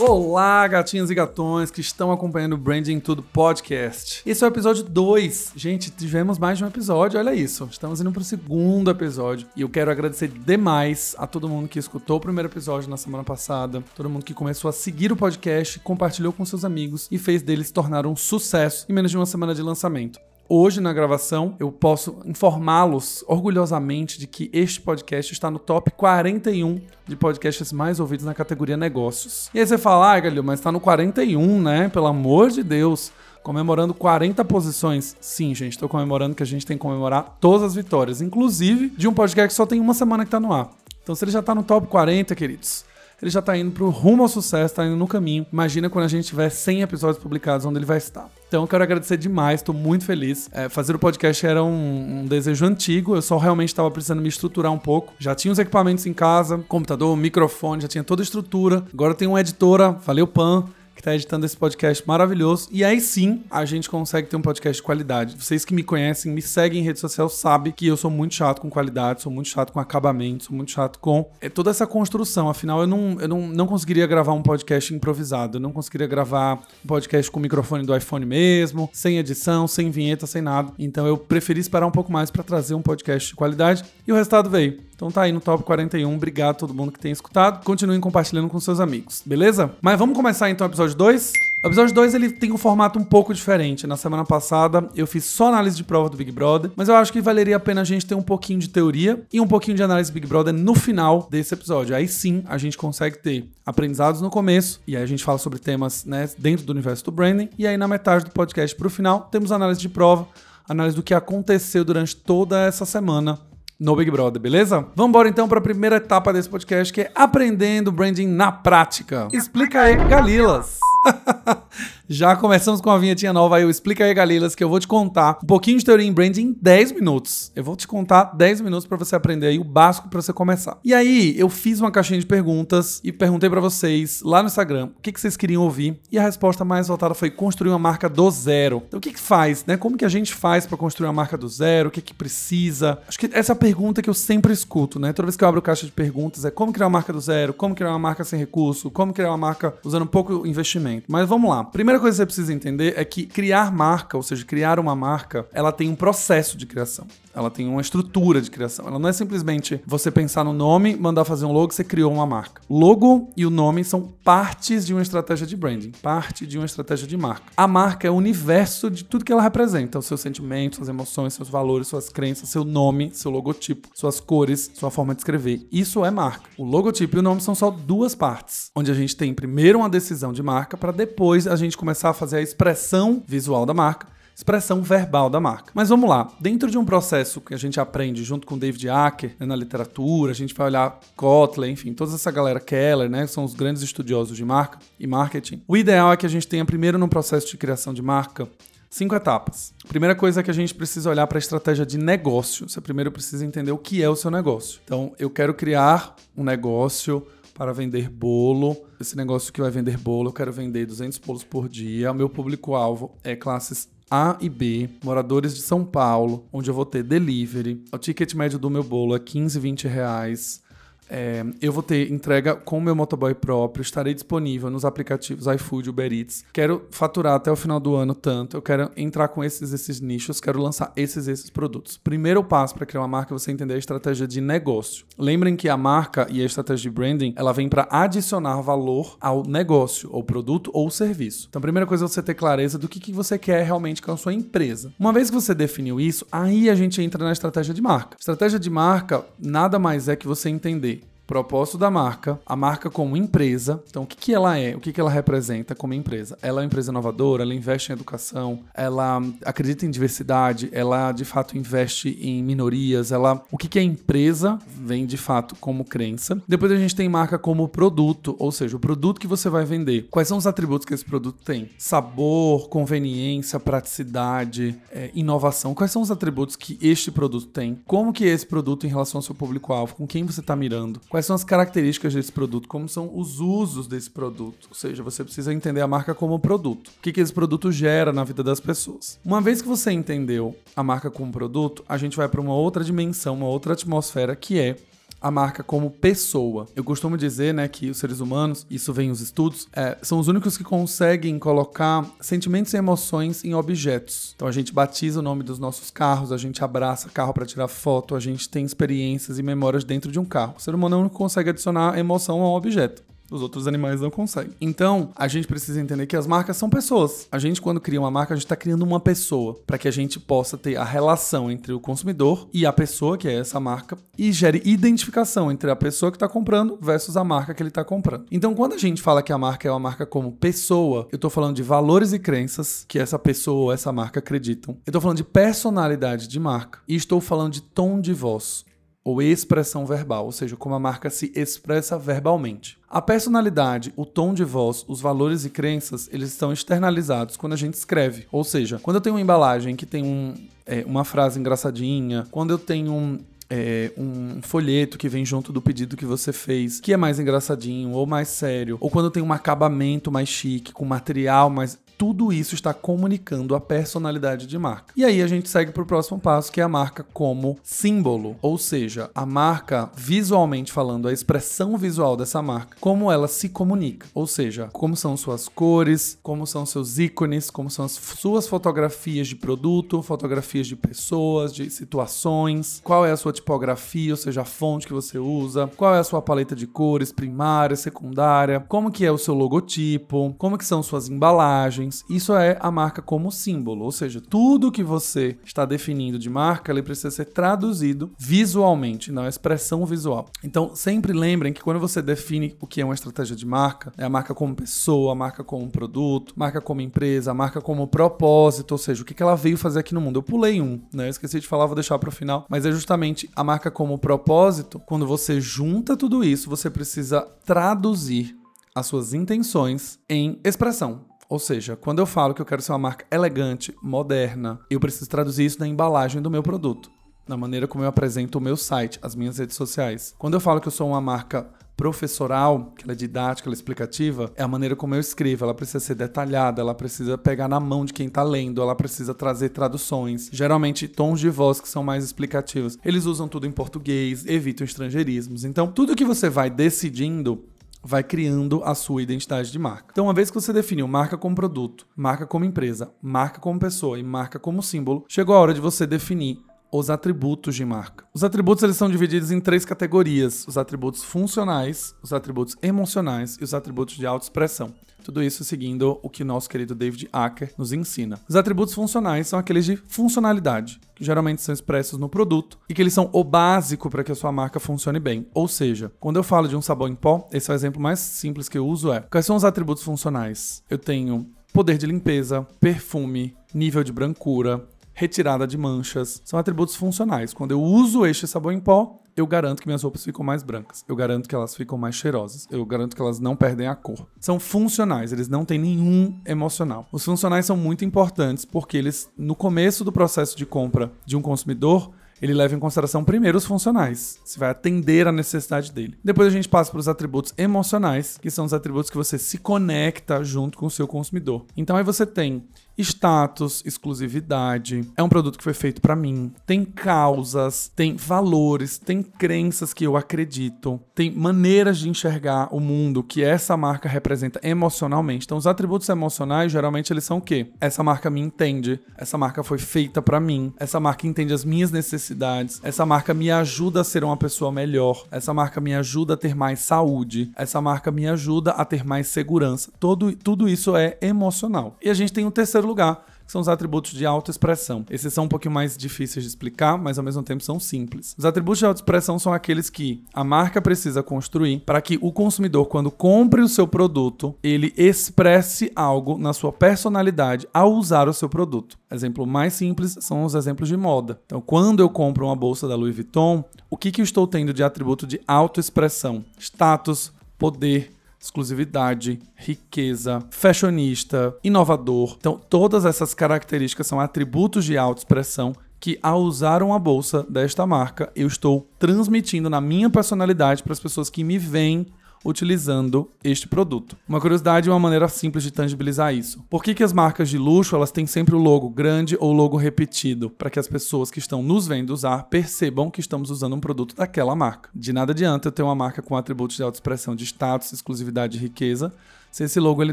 Olá, gatinhas e gatões que estão acompanhando o Branding Tudo Podcast. Esse é o episódio 2. Gente, tivemos mais de um episódio, olha isso. Estamos indo para o segundo episódio. E eu quero agradecer demais a todo mundo que escutou o primeiro episódio na semana passada, todo mundo que começou a seguir o podcast, compartilhou com seus amigos e fez deles tornar um sucesso em menos de uma semana de lançamento hoje na gravação, eu posso informá-los orgulhosamente de que este podcast está no top 41 de podcasts mais ouvidos na categoria negócios. E aí você fala, ah, Galil, mas está no 41, né? Pelo amor de Deus. Comemorando 40 posições. Sim, gente, estou comemorando que a gente tem que comemorar todas as vitórias, inclusive de um podcast que só tem uma semana que está no ar. Então, se ele já está no top 40, queridos, ele já tá indo pro rumo ao sucesso, tá indo no caminho. Imagina quando a gente tiver 100 episódios publicados, onde ele vai estar. Então eu quero agradecer demais, tô muito feliz. É, fazer o podcast era um, um, desejo antigo, eu só realmente estava precisando me estruturar um pouco. Já tinha os equipamentos em casa, computador, microfone, já tinha toda a estrutura. Agora tem uma editora, valeu Pan que está editando esse podcast maravilhoso. E aí sim, a gente consegue ter um podcast de qualidade. Vocês que me conhecem, me seguem em rede social, sabem que eu sou muito chato com qualidade, sou muito chato com acabamento, sou muito chato com é, toda essa construção. Afinal, eu não, eu não, não conseguiria gravar um podcast improvisado. Eu não conseguiria gravar um podcast com o microfone do iPhone mesmo, sem edição, sem vinheta, sem nada. Então eu preferi esperar um pouco mais para trazer um podcast de qualidade e o resultado veio. Então tá aí no top 41. Obrigado a todo mundo que tem escutado. Continuem compartilhando com seus amigos, beleza? Mas vamos começar então o episódio 2? O episódio 2 ele tem um formato um pouco diferente. Na semana passada eu fiz só análise de prova do Big Brother, mas eu acho que valeria a pena a gente ter um pouquinho de teoria e um pouquinho de análise do Big Brother no final desse episódio. Aí sim a gente consegue ter aprendizados no começo e aí a gente fala sobre temas né, dentro do universo do branding e aí na metade do podcast para o final temos análise de prova, análise do que aconteceu durante toda essa semana no Big Brother, beleza? Vamos embora então para a primeira etapa desse podcast, que é aprendendo branding na prática. Explica aí, Galilas. Já começamos com a vinhetinha nova aí, eu explica aí, Galilas, que eu vou te contar um pouquinho de teoria em branding em 10 minutos. Eu vou te contar 10 minutos para você aprender aí o básico para você começar. E aí, eu fiz uma caixinha de perguntas e perguntei para vocês lá no Instagram o que, que vocês queriam ouvir e a resposta mais votada foi construir uma marca do zero. Então, o que que faz, né? Como que a gente faz para construir uma marca do zero? O que que precisa? Acho que essa é a pergunta que eu sempre escuto, né? Toda vez que eu abro caixa de perguntas é como criar uma marca do zero, como criar uma marca sem recurso, como criar uma marca usando pouco investimento. Mas vamos lá. Primeira coisa que você precisa entender é que criar marca, ou seja, criar uma marca, ela tem um processo de criação. Ela tem uma estrutura de criação. Ela não é simplesmente você pensar no nome, mandar fazer um logo, você criou uma marca. Logo e o nome são partes de uma estratégia de branding, parte de uma estratégia de marca. A marca é o universo de tudo que ela representa, os seus sentimentos, suas emoções, seus valores, suas crenças, seu nome, seu logotipo, suas cores, sua forma de escrever. Isso é marca. O logotipo e o nome são só duas partes, onde a gente tem primeiro uma decisão de marca para depois a gente começar a fazer a expressão visual da marca expressão verbal da marca. Mas vamos lá, dentro de um processo que a gente aprende junto com David Acker né, na literatura, a gente vai olhar Kotler, enfim, toda essa galera Keller, né, que são os grandes estudiosos de marca e marketing. O ideal é que a gente tenha primeiro no processo de criação de marca Cinco etapas. Primeira coisa é que a gente precisa olhar para a estratégia de negócio. Você primeiro precisa entender o que é o seu negócio. Então, eu quero criar um negócio para vender bolo. Esse negócio que vai vender bolo, eu quero vender 200 bolos por dia. O meu público-alvo é classes a e B, moradores de São Paulo, onde eu vou ter delivery. O ticket médio do meu bolo é 15, 20 reais. É, eu vou ter entrega com o meu motoboy próprio, estarei disponível nos aplicativos iFood, Uber Eats. Quero faturar até o final do ano tanto, eu quero entrar com esses esses nichos, quero lançar esses esses produtos. Primeiro passo para criar uma marca é você entender a estratégia de negócio. Lembrem que a marca e a estratégia de branding, ela vem para adicionar valor ao negócio, ou produto ou serviço. Então, a primeira coisa é você ter clareza do que, que você quer realmente com a sua empresa. Uma vez que você definiu isso, aí a gente entra na estratégia de marca. Estratégia de marca nada mais é que você entender propósito da marca, a marca como empresa. Então, o que, que ela é? O que, que ela representa como empresa? Ela é uma empresa inovadora, ela investe em educação, ela acredita em diversidade, ela de fato investe em minorias, ela. O que, que é empresa vem de fato como crença. Depois a gente tem marca como produto, ou seja, o produto que você vai vender. Quais são os atributos que esse produto tem? Sabor, conveniência, praticidade, é, inovação. Quais são os atributos que este produto tem? Como que é esse produto em relação ao seu público-alvo? Com quem você está mirando? Quais quais são as características desse produto, como são os usos desse produto. Ou seja, você precisa entender a marca como produto. O que, que esse produto gera na vida das pessoas. Uma vez que você entendeu a marca como produto, a gente vai para uma outra dimensão, uma outra atmosfera que é a marca como pessoa. Eu costumo dizer, né, que os seres humanos, isso vem os estudos, é, são os únicos que conseguem colocar sentimentos e emoções em objetos. Então a gente batiza o nome dos nossos carros, a gente abraça carro para tirar foto, a gente tem experiências e memórias dentro de um carro. O ser humano não consegue adicionar emoção a um objeto. Os outros animais não conseguem. Então, a gente precisa entender que as marcas são pessoas. A gente, quando cria uma marca, a gente está criando uma pessoa para que a gente possa ter a relação entre o consumidor e a pessoa, que é essa marca, e gere identificação entre a pessoa que está comprando versus a marca que ele está comprando. Então, quando a gente fala que a marca é uma marca como pessoa, eu estou falando de valores e crenças que essa pessoa ou essa marca acreditam. Eu estou falando de personalidade de marca e estou falando de tom de voz ou expressão verbal, ou seja, como a marca se expressa verbalmente. A personalidade, o tom de voz, os valores e crenças, eles estão externalizados quando a gente escreve. Ou seja, quando eu tenho uma embalagem que tem um, é, uma frase engraçadinha, quando eu tenho um, é, um folheto que vem junto do pedido que você fez, que é mais engraçadinho ou mais sério, ou quando tem um acabamento mais chique, com material mais tudo isso está comunicando a personalidade de marca. E aí a gente segue para o próximo passo, que é a marca como símbolo, ou seja, a marca visualmente falando, a expressão visual dessa marca, como ela se comunica, ou seja, como são suas cores, como são seus ícones, como são as suas fotografias de produto, fotografias de pessoas, de situações, qual é a sua tipografia, ou seja, a fonte que você usa, qual é a sua paleta de cores primária, secundária, como que é o seu logotipo, como que são suas embalagens, isso é a marca como símbolo, ou seja, tudo que você está definindo de marca, ele precisa ser traduzido visualmente, na expressão visual. Então, sempre lembrem que quando você define o que é uma estratégia de marca, é a marca como pessoa, a marca como produto, marca como empresa, a marca como propósito, ou seja, o que ela veio fazer aqui no mundo. Eu pulei um, né? Eu esqueci de falar, vou deixar para o final, mas é justamente a marca como propósito. Quando você junta tudo isso, você precisa traduzir as suas intenções em expressão. Ou seja, quando eu falo que eu quero ser uma marca elegante, moderna, eu preciso traduzir isso na embalagem do meu produto, na maneira como eu apresento o meu site, as minhas redes sociais. Quando eu falo que eu sou uma marca professoral, que ela é didática, ela é explicativa, é a maneira como eu escrevo. Ela precisa ser detalhada, ela precisa pegar na mão de quem está lendo, ela precisa trazer traduções, geralmente tons de voz que são mais explicativos. Eles usam tudo em português, evitam estrangeirismos. Então, tudo que você vai decidindo vai criando a sua identidade de marca. Então, uma vez que você definiu marca como produto, marca como empresa, marca como pessoa e marca como símbolo, chegou a hora de você definir os atributos de marca. Os atributos eles são divididos em três categorias: os atributos funcionais, os atributos emocionais e os atributos de autoexpressão. Tudo isso seguindo o que nosso querido David Acker nos ensina. Os atributos funcionais são aqueles de funcionalidade, que geralmente são expressos no produto e que eles são o básico para que a sua marca funcione bem. Ou seja, quando eu falo de um sabão em pó, esse é o exemplo mais simples que eu uso é: quais são os atributos funcionais? Eu tenho poder de limpeza, perfume, nível de brancura, retirada de manchas. São atributos funcionais. Quando eu uso este sabão em pó, eu garanto que minhas roupas ficam mais brancas. Eu garanto que elas ficam mais cheirosas. Eu garanto que elas não perdem a cor. São funcionais, eles não têm nenhum emocional. Os funcionais são muito importantes porque eles, no começo do processo de compra de um consumidor, ele leva em consideração primeiro os funcionais, se vai atender à necessidade dele. Depois a gente passa para os atributos emocionais, que são os atributos que você se conecta junto com o seu consumidor. Então aí você tem status, exclusividade, é um produto que foi feito para mim, tem causas, tem valores, tem crenças que eu acredito, tem maneiras de enxergar o mundo que essa marca representa emocionalmente. Então os atributos emocionais geralmente eles são o quê? Essa marca me entende, essa marca foi feita para mim, essa marca entende as minhas necessidades, essa marca me ajuda a ser uma pessoa melhor, essa marca me ajuda a ter mais saúde, essa marca me ajuda a ter mais segurança. Todo, tudo isso é emocional. E a gente tem um terceiro lugar, que são os atributos de autoexpressão. Esses são um pouquinho mais difíceis de explicar, mas ao mesmo tempo são simples. Os atributos de autoexpressão são aqueles que a marca precisa construir para que o consumidor, quando compre o seu produto, ele expresse algo na sua personalidade ao usar o seu produto. Exemplo mais simples são os exemplos de moda. Então, quando eu compro uma bolsa da Louis Vuitton, o que, que eu estou tendo de atributo de autoexpressão? Status, poder, exclusividade, riqueza, fashionista, inovador. Então, todas essas características são atributos de autoexpressão que ao usar uma bolsa desta marca, eu estou transmitindo na minha personalidade para as pessoas que me veem utilizando este produto. Uma curiosidade e uma maneira simples de tangibilizar isso. Por que, que as marcas de luxo elas têm sempre o logo grande ou logo repetido? Para que as pessoas que estão nos vendo usar percebam que estamos usando um produto daquela marca. De nada adianta eu ter uma marca com atributos de autoexpressão de status, exclusividade e riqueza se esse logo ele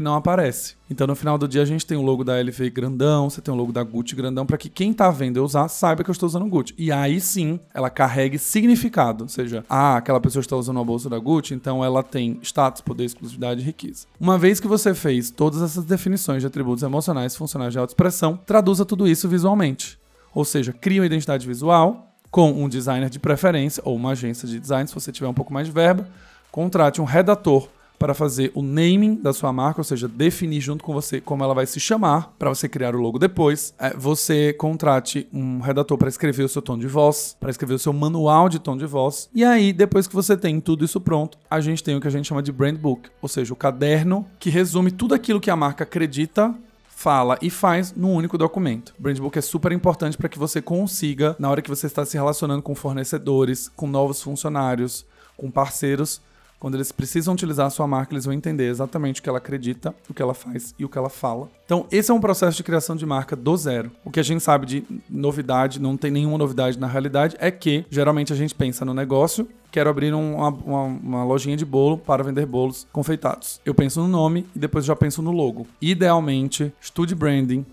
não aparece. Então no final do dia a gente tem o logo da LV grandão, você tem o logo da Gucci grandão para que quem tá vendo eu usar saiba que eu estou usando Gucci. E aí sim, ela carregue significado, ou seja, ah, aquela pessoa está usando a bolsa da Gucci, então ela tem status, poder, exclusividade e riqueza. Uma vez que você fez todas essas definições de atributos emocionais funcionais de autoexpressão, traduza tudo isso visualmente. Ou seja, cria uma identidade visual com um designer de preferência ou uma agência de design, se você tiver um pouco mais de verba, contrate um redator para fazer o naming da sua marca, ou seja, definir junto com você como ela vai se chamar, para você criar o logo depois. É, você contrate um redator para escrever o seu tom de voz, para escrever o seu manual de tom de voz. E aí, depois que você tem tudo isso pronto, a gente tem o que a gente chama de brand book, ou seja, o caderno que resume tudo aquilo que a marca acredita fala e faz num único documento. Brand Book é super importante para que você consiga, na hora que você está se relacionando com fornecedores, com novos funcionários, com parceiros, quando eles precisam utilizar a sua marca, eles vão entender exatamente o que ela acredita, o que ela faz e o que ela fala. Então, esse é um processo de criação de marca do zero. O que a gente sabe de novidade, não tem nenhuma novidade na realidade, é que geralmente a gente pensa no negócio, quero abrir uma, uma, uma, lojinha de bolo para vender bolos confeitados. Eu penso no nome e depois já penso no logo. Idealmente, estude branding,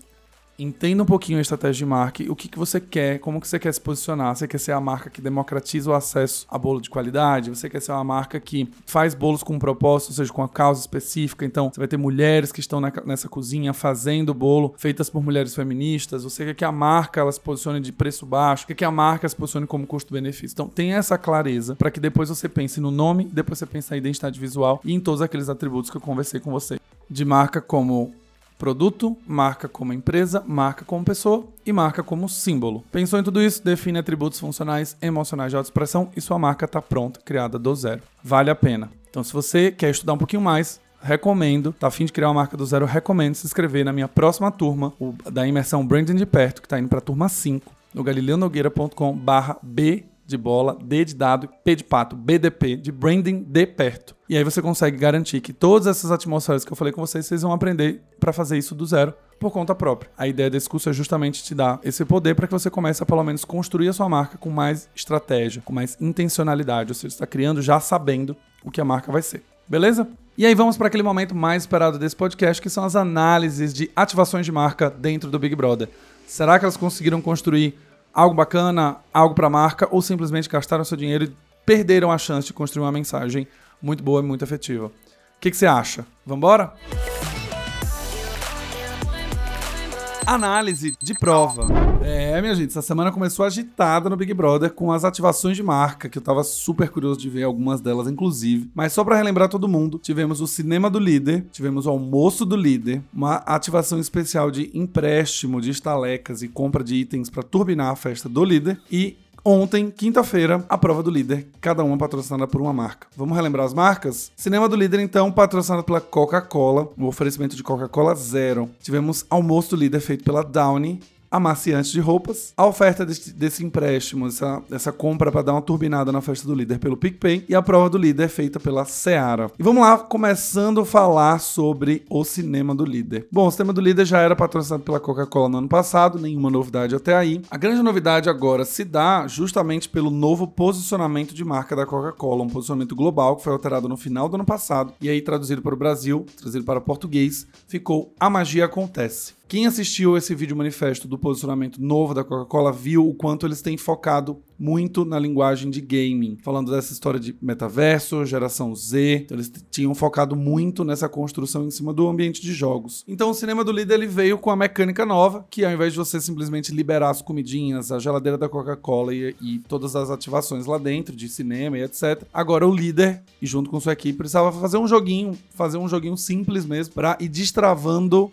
entenda um pouquinho a estratégia de marketing, o que, que você quer, como que você quer se posicionar. Você quer ser a marca que democratiza o acesso a bolo de qualidade? Você quer ser uma marca que faz bolos com um propósito, ou seja, com uma causa específica? Então, você vai ter mulheres que estão na, nessa cozinha fazendo bolo, feitas por mulheres feministas. Você quer que a marca ela se posicione de preço baixo? Quer que a marca se posicione como custo-benefício? Então, tenha essa clareza para que depois você pense no nome, depois você pense na identidade visual e em todos aqueles atributos que eu conversei com você. De marca como Produto, marca como empresa, marca como pessoa e marca como símbolo. Pensou em tudo isso? Define atributos funcionais, emocionais de autoexpressão e sua marca está pronta, criada do zero. Vale a pena. Então, se você quer estudar um pouquinho mais, recomendo, tá afim de criar uma marca do zero, recomendo se inscrever na minha próxima turma, o, da imersão Branding de Perto, que está indo para a turma 5, no galileonogueira.com de bola, D de dado, P de pato, BDP, de branding de perto. E aí você consegue garantir que todas essas atmosferas que eu falei com vocês, vocês vão aprender para fazer isso do zero por conta própria. A ideia desse curso é justamente te dar esse poder para que você comece a pelo menos construir a sua marca com mais estratégia, com mais intencionalidade, ou seja, está criando já sabendo o que a marca vai ser. Beleza? E aí vamos para aquele momento mais esperado desse podcast, que são as análises de ativações de marca dentro do Big Brother. Será que elas conseguiram construir algo bacana, algo para a marca, ou simplesmente gastaram seu dinheiro e perderam a chance de construir uma mensagem muito boa e muito efetiva. O que, que você acha? Vambora? Análise de prova. É, minha gente, essa semana começou agitada no Big Brother com as ativações de marca, que eu tava super curioso de ver algumas delas, inclusive. Mas só para relembrar todo mundo, tivemos o Cinema do Líder, tivemos o Almoço do Líder, uma ativação especial de empréstimo de estalecas e compra de itens para turbinar a festa do líder e Ontem, quinta-feira, a prova do líder, cada uma patrocinada por uma marca. Vamos relembrar as marcas? Cinema do líder, então, patrocinado pela Coca-Cola, o oferecimento de Coca-Cola Zero. Tivemos almoço do líder feito pela Downy, amaciante de roupas, a oferta desse, desse empréstimo, essa, essa compra para dar uma turbinada na festa do líder pelo PicPay e a prova do líder feita pela Seara. E vamos lá, começando a falar sobre o cinema do líder. Bom, o cinema do líder já era patrocinado pela Coca-Cola no ano passado, nenhuma novidade até aí. A grande novidade agora se dá justamente pelo novo posicionamento de marca da Coca-Cola, um posicionamento global que foi alterado no final do ano passado e aí traduzido para o Brasil, traduzido para português, ficou A Magia Acontece. Quem assistiu esse vídeo manifesto do posicionamento novo da Coca-Cola viu o quanto eles têm focado muito na linguagem de gaming, falando dessa história de metaverso, geração Z. Então eles tinham focado muito nessa construção em cima do ambiente de jogos. Então o cinema do líder ele veio com a mecânica nova, que ao invés de você simplesmente liberar as comidinhas, a geladeira da Coca-Cola e, e, todas as ativações lá dentro de cinema e etc. Agora o líder e junto com sua equipe precisava fazer um joguinho, fazer um joguinho simples mesmo para ir destravando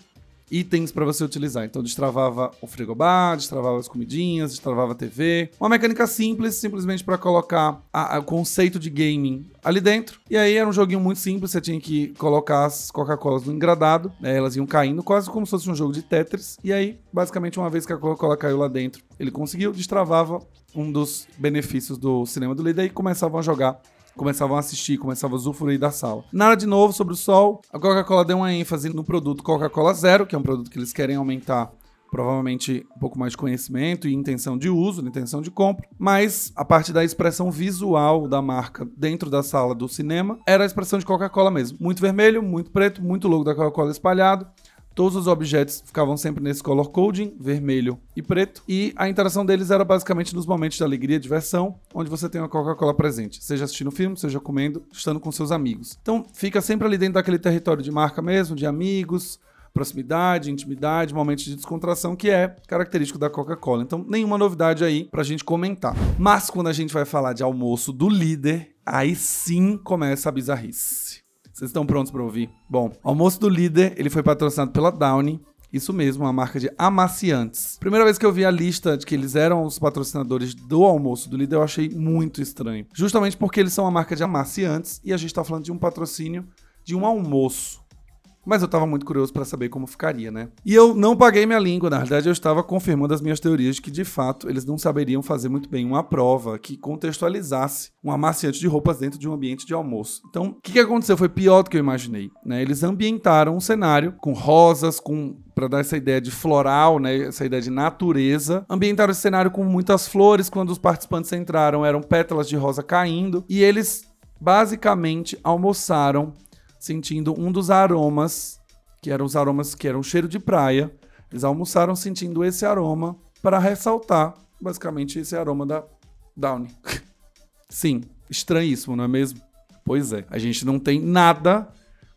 itens para você utilizar. Então destravava o frigobar, destravava as comidinhas, destravava a TV. Uma mecânica simples, simplesmente para colocar a, a, o conceito de gaming ali dentro. E aí era um joguinho muito simples, você tinha que colocar as Coca-Colas no engradado, né, elas iam caindo quase como se fosse um jogo de Tetris. E aí, basicamente, uma vez que a Coca-Cola caiu lá dentro, ele conseguiu, destravava um dos benefícios do cinema do líder e começavam a jogar começavam a assistir, começavam a usufruir da sala. Nada de novo sobre o sol. A Coca-Cola deu uma ênfase no produto Coca-Cola Zero, que é um produto que eles querem aumentar provavelmente um pouco mais de conhecimento e intenção de uso, intenção de compra, mas a parte da expressão visual da marca dentro da sala do cinema era a expressão de Coca-Cola mesmo. Muito vermelho, muito preto, muito logo da Coca-Cola espalhado. Todos os objetos ficavam sempre nesse color coding, vermelho e preto, e a interação deles era basicamente nos momentos de alegria e diversão, onde você tem uma Coca-Cola presente, seja assistindo filme, seja comendo, estando com seus amigos. Então, fica sempre ali dentro daquele território de marca mesmo, de amigos, proximidade, intimidade, momentos de descontração, que é característico da Coca-Cola. Então, nenhuma novidade aí pra gente comentar. Mas quando a gente vai falar de almoço do líder, aí sim começa a bizarrice. Vocês estão prontos para ouvir? Bom, o almoço do líder, ele foi patrocinado pela Downy, isso mesmo, uma marca de amaciantes. Primeira vez que eu vi a lista de que eles eram os patrocinadores do almoço do líder, eu achei muito estranho. Justamente porque eles são uma marca de amaciantes e a gente está falando de um patrocínio de um almoço. Mas eu estava muito curioso para saber como ficaria, né? E eu não paguei minha língua, na realidade eu estava confirmando as minhas teorias de que de fato eles não saberiam fazer muito bem uma prova que contextualizasse um amaciante de roupas dentro de um ambiente de almoço. Então, o que, que aconteceu foi pior do que eu imaginei, né? Eles ambientaram um cenário com rosas, com para dar essa ideia de floral, né, essa ideia de natureza. Ambientaram esse cenário com muitas flores, quando os participantes entraram eram pétalas de rosa caindo e eles basicamente almoçaram sentindo um dos aromas, que eram os aromas que eram cheiro de praia. Eles almoçaram sentindo esse aroma para ressaltar, basicamente, esse aroma da Downy. Sim, estranhíssimo, não é mesmo? Pois é, a gente não tem nada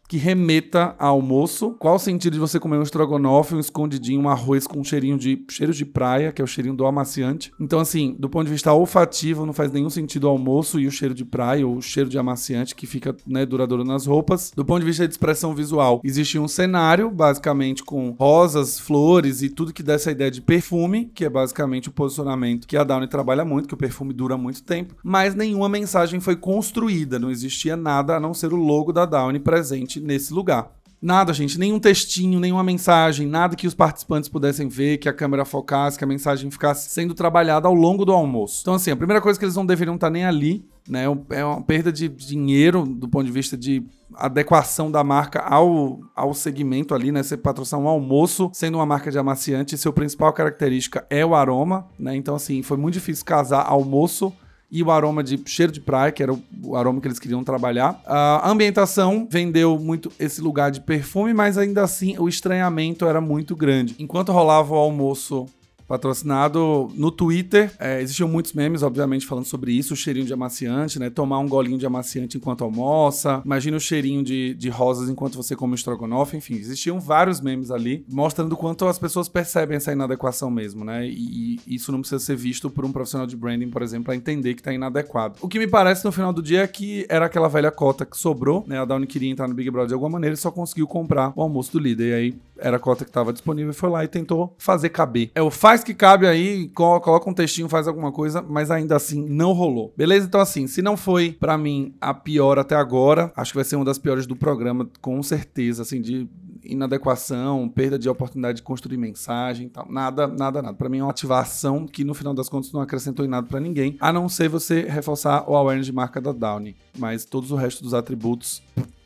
que remeta a almoço. Qual o sentido de você comer um estrogonofe, um escondidinho, um arroz com um cheirinho de cheiro de praia, que é o cheirinho do amaciante? Então, assim, do ponto de vista olfativo, não faz nenhum sentido o almoço e o cheiro de praia ou o cheiro de amaciante que fica, né, duradouro nas roupas. Do ponto de vista de expressão visual, existe um cenário, basicamente, com rosas, flores e tudo que dá essa ideia de perfume, que é basicamente o posicionamento que a Downy trabalha muito, que o perfume dura muito tempo, mas nenhuma mensagem foi construída, não existia nada a não ser o logo da Downy presente nesse lugar. Nada, gente, nenhum textinho, nenhuma mensagem, nada que os participantes pudessem ver, que a câmera focasse, que a mensagem ficasse sendo trabalhada ao longo do almoço. Então, assim, a primeira coisa que eles não deveriam estar nem ali, né? É uma perda de dinheiro do ponto de vista de adequação da marca ao, ao segmento ali, né? Você patrocinar um almoço sendo uma marca de amaciante, seu principal característica é o aroma, né? Então, assim, foi muito difícil casar almoço e o aroma de cheiro de praia, que era o, aroma que eles queriam trabalhar. A ambientação vendeu muito esse lugar de perfume, mas ainda assim o estranhamento era muito grande. Enquanto rolava o almoço patrocinado no Twitter. É, existiam muitos memes, obviamente, falando sobre isso, o cheirinho de amaciante, né? Tomar um golinho de amaciante enquanto almoça. Imagina o cheirinho de, de rosas enquanto você come estrogonofe. Enfim, existiam vários memes ali, mostrando quanto as pessoas percebem essa inadequação mesmo, né? E, e isso não precisa ser visto por um profissional de branding, por exemplo, para entender que tá inadequado. O que me parece no final do dia é que era aquela velha cota que sobrou, né? A Downy queria entrar no Big Brother de alguma maneira e só conseguiu comprar o almoço do líder. E aí era a cota que estava disponível e foi lá e tentou fazer caber. É o faz que cabe aí, coloca um textinho, faz alguma coisa, mas ainda assim não rolou. Beleza? Então assim, se não foi para mim a pior até agora, acho que vai ser uma das piores do programa, com certeza, assim, de inadequação, perda de oportunidade de construir mensagem, tal. Nada, nada, nada. Para mim é uma ativação que no final das contas não acrescentou em nada para ninguém, a não ser você reforçar o awareness de marca da Downy, mas todos o resto dos atributos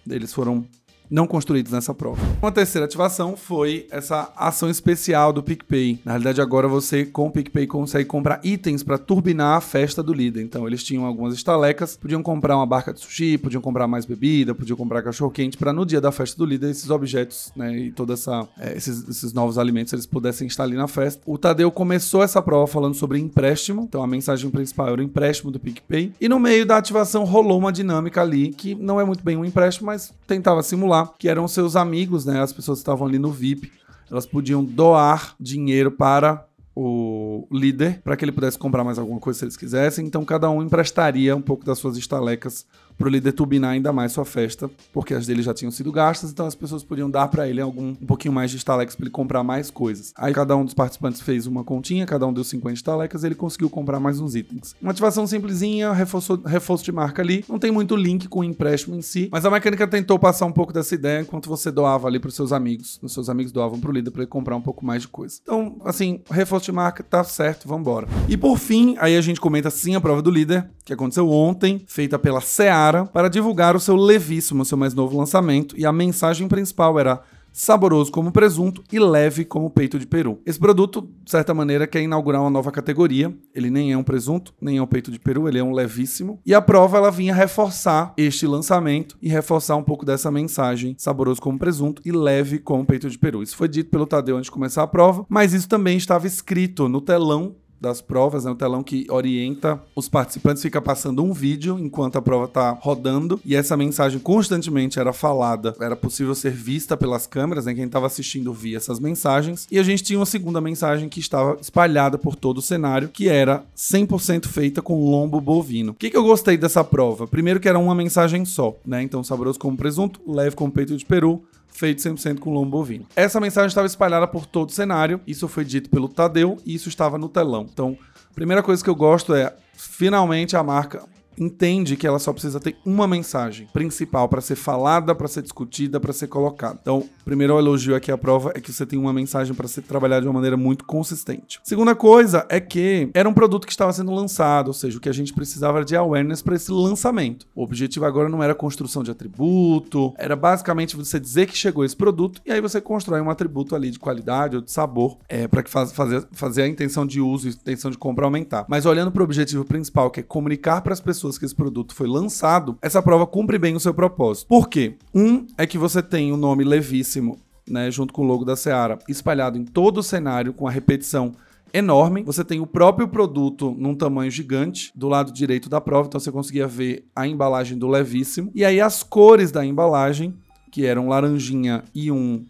eles foram não construídos nessa prova. Uma terceira ativação foi essa ação especial do PicPay. Na realidade, agora você com o PicPay consegue comprar itens para turbinar a festa do líder. Então, eles tinham algumas estalecas, podiam comprar uma barca de sushi, podiam comprar mais bebida, podiam comprar cachorro quente para no dia da festa do líder esses objetos, né, e toda essa é, esses, esses novos alimentos eles pudessem estar ali na festa. O Tadeu começou essa prova falando sobre empréstimo. Então, a mensagem principal era o empréstimo do PicPay. E no meio da ativação rolou uma dinâmica ali que não é muito bem um empréstimo, mas tentava simular que eram seus amigos, né? As pessoas que estavam ali no VIP, elas podiam doar dinheiro para o líder para que ele pudesse comprar mais alguma coisa se eles quisessem. Então cada um emprestaria um pouco das suas estalecas pro líder turbinar ainda mais sua festa, porque as dele já tinham sido gastas, então as pessoas podiam dar para ele algum um pouquinho mais de estalecas para ele comprar mais coisas. Aí cada um dos participantes fez uma continha, cada um deu 50 estalecas, ele conseguiu comprar mais uns itens. Uma ativação simplesinha, reforço, reforço de marca ali, não tem muito link com o empréstimo em si, mas a mecânica tentou passar um pouco dessa ideia enquanto você doava ali pros seus amigos. Os seus amigos doavam pro líder para ele comprar um pouco mais de coisa. Então, assim, reforço de marca tá certo, vambora. E por fim, aí a gente comenta sim a prova do líder, que aconteceu ontem, feita pela Seara, para divulgar o seu levíssimo, seu mais novo lançamento, e a mensagem principal era saboroso como presunto e leve como peito de peru. Esse produto, de certa maneira, quer inaugurar uma nova categoria. Ele nem é um presunto, nem é um peito de peru, ele é um levíssimo. E a prova ela vinha reforçar este lançamento e reforçar um pouco dessa mensagem saboroso como presunto e leve como peito de peru. Isso foi dito pelo Tadeu antes de começar a prova, mas isso também estava escrito no telão das provas, é um telão que orienta os participantes, fica passando um vídeo enquanto a prova está rodando e essa mensagem constantemente era falada, era possível ser vista pelas câmeras, né? Quem estava assistindo via essas mensagens. E a gente tinha uma segunda mensagem que estava espalhada por todo o cenário, que era 100% feita com lombo bovino. O que, que eu gostei dessa prova? Primeiro que era uma mensagem só, né? Então saboroso como presunto, leve como peito de peru, feito 100% com lombo bovino. Essa mensagem estava espalhada por todo o cenário, isso foi dito pelo Tadeu e isso estava no telão. Então, a primeira coisa que eu gosto é, finalmente a marca entende que ela só precisa ter uma mensagem principal para ser falada, para ser discutida, para ser colocada. Então, primeiro elogio aqui à prova é que você tem uma mensagem para ser trabalhada de uma maneira muito consistente. Segunda coisa é que era um produto que estava sendo lançado, ou seja, o que a gente precisava de awareness para esse lançamento. O objetivo agora não era construção de atributo, era basicamente você dizer que chegou esse produto e aí você constrói um atributo ali de qualidade ou de sabor é, para que faz, fazer, fazer a intenção de uso e a intenção de compra aumentar. Mas olhando para o objetivo principal, que é comunicar para as pessoas que esse produto foi lançado, essa prova cumpre bem o seu propósito. Por quê? Um é que você tem o um nome levíssimo, né, junto com o logo da Seara, espalhado em todo o cenário com a repetição enorme. Você tem o próprio produto num tamanho gigante do lado direito da prova, então você conseguia ver a embalagem do levíssimo. E aí as cores da embalagem, que eram laranjinha e um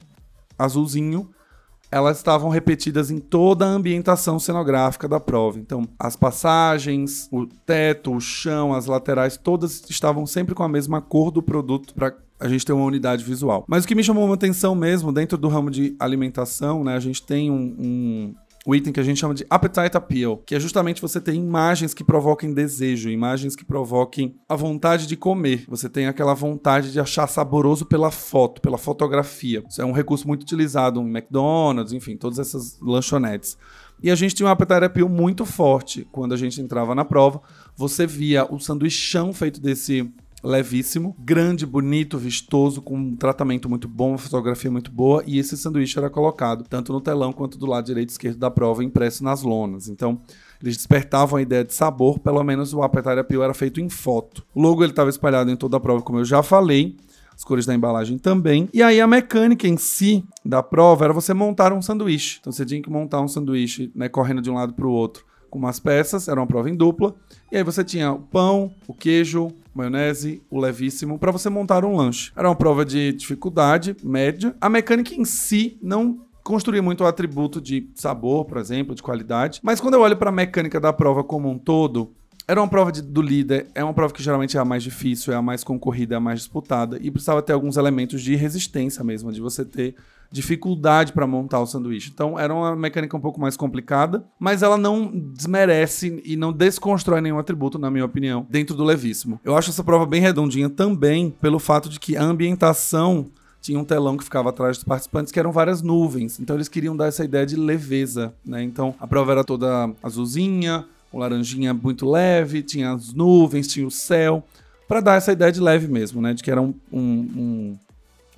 azulzinho, elas estavam repetidas em toda a ambientação cenográfica da prova. Então, as passagens, o teto, o chão, as laterais, todas estavam sempre com a mesma cor do produto para a gente ter uma unidade visual. Mas o que me chamou uma atenção mesmo, dentro do ramo de alimentação, né, a gente tem um, um o item que a gente chama de appetite appeal, que é justamente você ter imagens que provoquem desejo, imagens que provoquem a vontade de comer. Você tem aquela vontade de achar saboroso pela foto, pela fotografia. Isso é um recurso muito utilizado em McDonald's, enfim, todas essas lanchonetes. E a gente tinha um appetite appeal muito forte quando a gente entrava na prova. Você via o sanduichão feito desse levíssimo, grande, bonito, vistoso, com um tratamento muito bom, uma fotografia muito boa, e esse sanduíche era colocado tanto no telão quanto do lado direito e esquerdo da prova, impresso nas lonas. Então, eles despertavam a ideia de sabor, pelo menos o Appetite Appeal era feito em foto. O logo ele estava espalhado em toda a prova, como eu já falei, as cores da embalagem também. E aí a mecânica em si da prova era você montar um sanduíche. Então você tinha que montar um sanduíche, né, correndo de um lado para o outro com umas peças, era uma prova em dupla. E aí você tinha o pão, o queijo, maionese, o levíssimo, para você montar um lanche. Era uma prova de dificuldade média. A mecânica em si não construía muito o atributo de sabor, por exemplo, de qualidade. Mas quando eu olho para a mecânica da prova como um todo, era uma prova de, do líder, é uma prova que geralmente é a mais difícil, é a mais concorrida, é a mais disputada, e precisava ter alguns elementos de resistência mesmo, de você ter dificuldade para montar o sanduíche. Então era uma mecânica um pouco mais complicada, mas ela não desmerece e não desconstrói nenhum atributo, na minha opinião, dentro do levíssimo. Eu acho essa prova bem redondinha também pelo fato de que a ambientação tinha um telão que ficava atrás dos participantes, que eram várias nuvens. Então eles queriam dar essa ideia de leveza, né? Então a prova era toda azulzinha, um laranjinha muito leve, tinha as nuvens, tinha o céu, para dar essa ideia de leve mesmo, né? De que era um, um, um,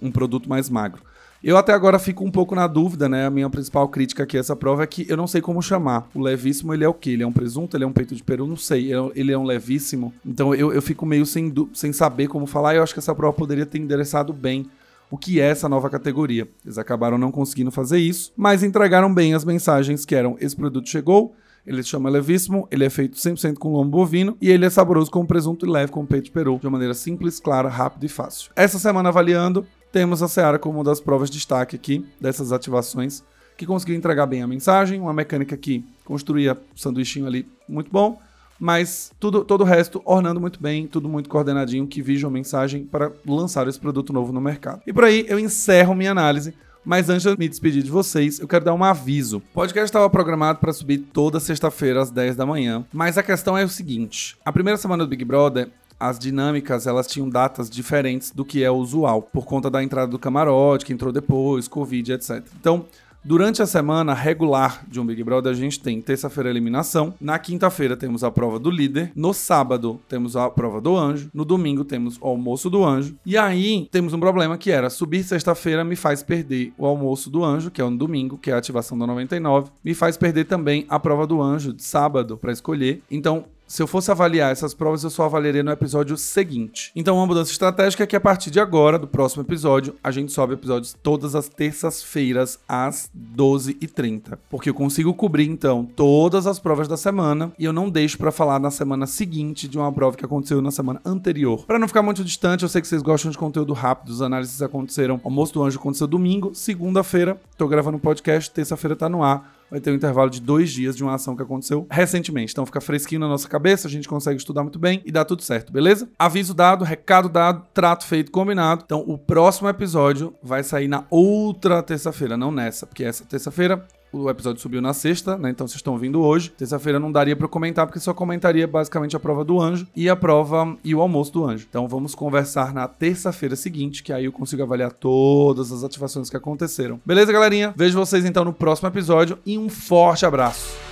um produto mais magro. Eu até agora fico um pouco na dúvida, né? A minha principal crítica aqui a essa prova é que eu não sei como chamar. O levíssimo, ele é o quê? Ele é um presunto? Ele é um peito de peru? Não sei. Ele é um levíssimo. Então eu, eu fico meio sem, sem saber como falar. Eu acho que essa prova poderia ter endereçado bem o que é essa nova categoria. Eles acabaram não conseguindo fazer isso, mas entregaram bem as mensagens que eram: esse produto chegou, ele se chama levíssimo, ele é feito 100% com lombo bovino e ele é saboroso com presunto e leve com peito de peru, de uma maneira simples, clara, rápida e fácil. Essa semana avaliando, temos a Seara como uma das provas de destaque aqui dessas ativações, que conseguiu entregar bem a mensagem, uma mecânica que construía o sanduichinho ali muito bom, mas tudo, todo o resto ornando muito bem, tudo muito coordenadinho, que visual mensagem para lançar esse produto novo no mercado. E por aí eu encerro minha análise. Mas antes de me despedir de vocês, eu quero dar um aviso. O podcast estava programado para subir toda sexta-feira às 10 da manhã, mas a questão é o seguinte: a primeira semana do Big Brother as dinâmicas elas tinham datas diferentes do que é usual, por conta da entrada do camarote, que entrou depois, Covid, etc. Então, Durante a semana regular de um Big Brother, a gente tem terça-feira eliminação, na quinta-feira temos a prova do líder, no sábado temos a prova do anjo, no domingo temos o almoço do anjo, e aí temos um problema que era subir sexta-feira me faz perder o almoço do anjo, que é no domingo, que é a ativação da 99, me faz perder também a prova do anjo de sábado para escolher. Então, se eu fosse avaliar essas provas, eu só avaliaria no episódio seguinte. Então, uma mudança estratégica é que a partir de agora, do próximo episódio, a gente sobe episódios todas as terças-feiras às 12h30. Porque eu consigo cobrir, então, todas as provas da semana e eu não deixo para falar na semana seguinte de uma prova que aconteceu na semana anterior. Para não ficar muito distante, eu sei que vocês gostam de conteúdo rápido, os análises aconteceram. O Almoço do Anjo aconteceu domingo, segunda-feira, tô gravando um podcast, terça-feira tá no ar vai ter um intervalo de dois dias de uma ação que aconteceu recentemente. Então fica fresquinho na nossa cabeça, a gente consegue estudar muito bem e dá tudo certo, beleza? Aviso dado, recado dado, trato feito, combinado. Então o próximo episódio vai sair na outra terça-feira, não nessa, porque essa terça-feira o episódio subiu na sexta, né? Então vocês estão vindo hoje. Terça-feira não daria para comentar, porque só comentaria basicamente a prova do anjo e a prova e o almoço do anjo. Então vamos conversar na terça-feira seguinte, que aí eu consigo avaliar todas as ativações que aconteceram. Beleza, galerinha? Vejo vocês então no próximo episódio e um forte abraço.